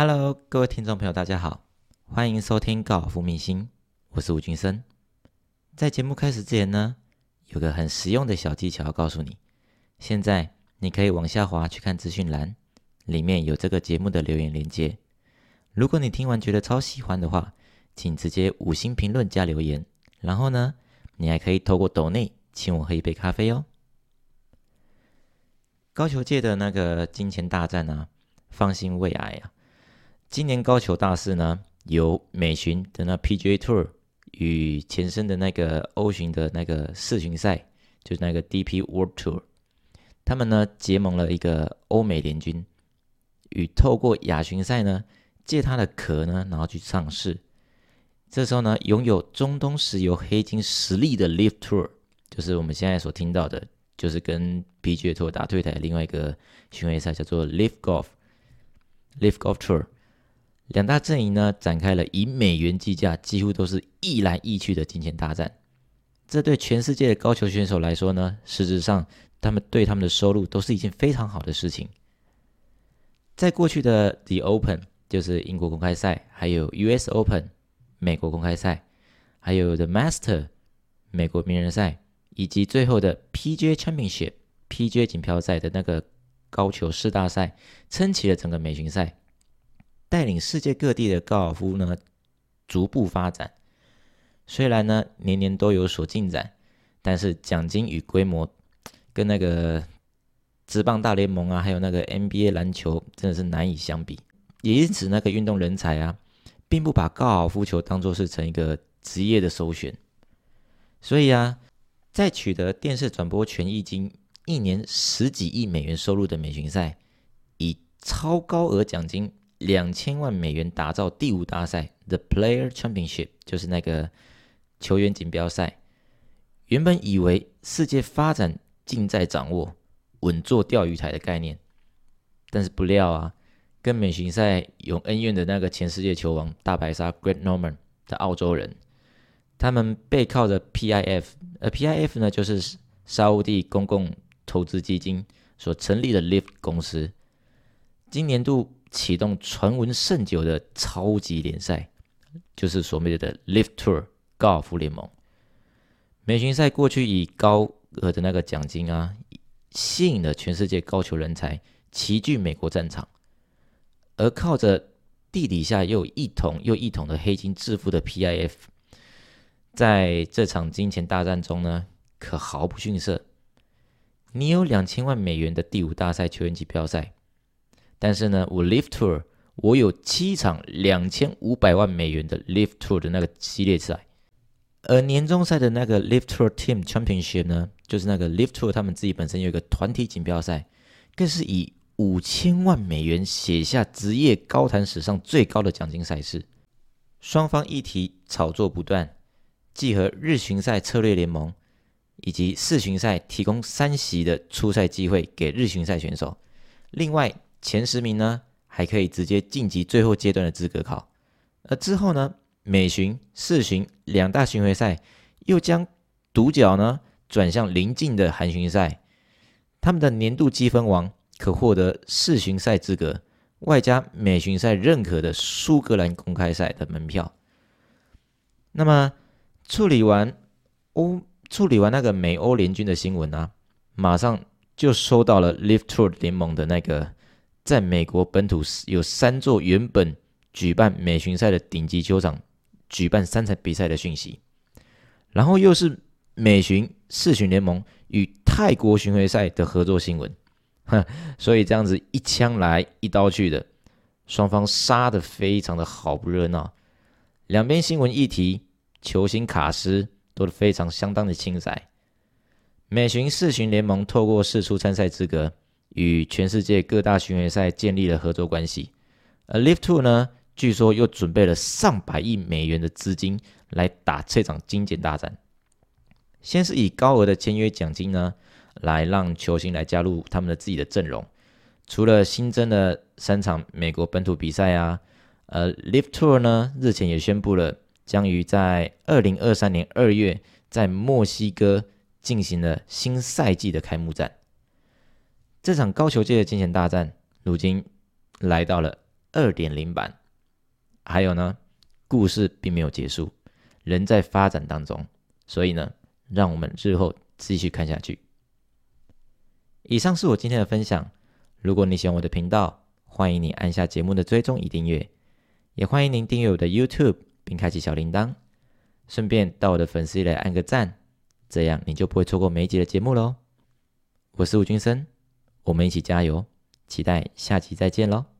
Hello，各位听众朋友，大家好，欢迎收听高尔夫明星，我是吴俊生。在节目开始之前呢，有个很实用的小技巧要告诉你。现在你可以往下滑去看资讯栏，里面有这个节目的留言连接。如果你听完觉得超喜欢的话，请直接五星评论加留言。然后呢，你还可以透过抖内请我喝一杯咖啡哦。高球界的那个金钱大战啊，放心未来啊。今年高球大事呢，由美巡的那 PGA Tour 与前身的那个欧巡的那个世巡赛，就是那个 DP World Tour，他们呢结盟了一个欧美联军，与透过亚巡赛呢借他的壳呢，然后去上市。这时候呢，拥有中东石油黑金实力的 Live Tour，就是我们现在所听到的，就是跟 PGA Tour 打对台的另外一个巡回赛，叫做 Live Golf，Live Golf Tour。两大阵营呢，展开了以美元计价，几乎都是一来一去的金钱大战。这对全世界的高球选手来说呢，实质上他们对他们的收入都是一件非常好的事情。在过去的 The Open，就是英国公开赛，还有 US Open，美国公开赛，还有 The Master，美国名人赛，以及最后的 PGA Championship，PGA 锦标赛的那个高球四大赛，撑起了整个美巡赛。带领世界各地的高尔夫呢逐步发展，虽然呢年年都有所进展，但是奖金与规模跟那个职棒大联盟啊，还有那个 NBA 篮球真的是难以相比。也因此，那个运动人才啊，并不把高尔夫球当作是成一个职业的首选。所以啊，在取得电视转播权益金一年十几亿美元收入的美巡赛，以超高额奖金。两千万美元打造第五大赛 The Player Championship，就是那个球员锦标赛。原本以为世界发展尽在掌握，稳坐钓鱼台的概念，但是不料啊，跟美巡赛有恩怨的那个前世界球王大白鲨 Great Norman 的澳洲人，他们背靠着 PIF，而 PIF 呢就是沙乌地公共投资基金所成立的 Lift 公司，今年度。启动传闻甚久的超级联赛，就是所谓的 Live Tour 高尔夫联盟。美巡赛过去以高额的那个奖金啊，吸引了全世界高球人才齐聚美国战场，而靠着地底下又一桶又一桶的黑金致富的 PIF，在这场金钱大战中呢，可毫不逊色。你有两千万美元的第五大赛球员级标赛。但是呢，我 Live Tour 我有七场两千五百万美元的 Live Tour 的那个系列赛，而年终赛的那个 Live Tour Team Championship 呢，就是那个 Live Tour 他们自己本身有一个团体锦标赛，更是以五千万美元写下职业高坛史上最高的奖金赛事。双方议题炒作不断，既和日巡赛策略联盟以及世巡赛提供三席的出赛机会给日巡赛选手，另外。前十名呢，还可以直接晋级最后阶段的资格考。而之后呢，美巡、世巡两大巡回赛又将独角呢转向临近的韩巡赛。他们的年度积分王可获得世巡赛资格，外加美巡赛认可的苏格兰公开赛的门票。那么处理完欧处理完那个美欧联军的新闻啊，马上就收到了 Live Tour 联盟的那个。在美国本土有三座原本举办美巡赛的顶级球场举办三场比赛的讯息，然后又是美巡世巡联盟与泰国巡回赛的合作新闻，哼，所以这样子一枪来一刀去的，双方杀的非常的好不热闹，两边新闻议题、球星卡斯都是非常相当的精彩。美巡世巡联盟透过世出参赛资格。与全世界各大巡回赛建立了合作关系，而 Live Two 呢，据说又准备了上百亿美元的资金来打这场精简大战。先是以高额的签约奖金呢，来让球星来加入他们的自己的阵容。除了新增的三场美国本土比赛啊，呃，Live Tour 呢日前也宣布了，将于在二零二三年二月在墨西哥进行了新赛季的开幕战。这场高球界的金钱大战，如今来到了二点零版。还有呢，故事并没有结束，仍在发展当中。所以呢，让我们日后继续看下去。以上是我今天的分享。如果你喜欢我的频道，欢迎你按下节目的追踪与订阅，也欢迎您订阅我的 YouTube 并开启小铃铛，顺便到我的粉丝页来按个赞，这样你就不会错过每一集的节目喽。我是吴君生，我们一起加油，期待下期再见喽。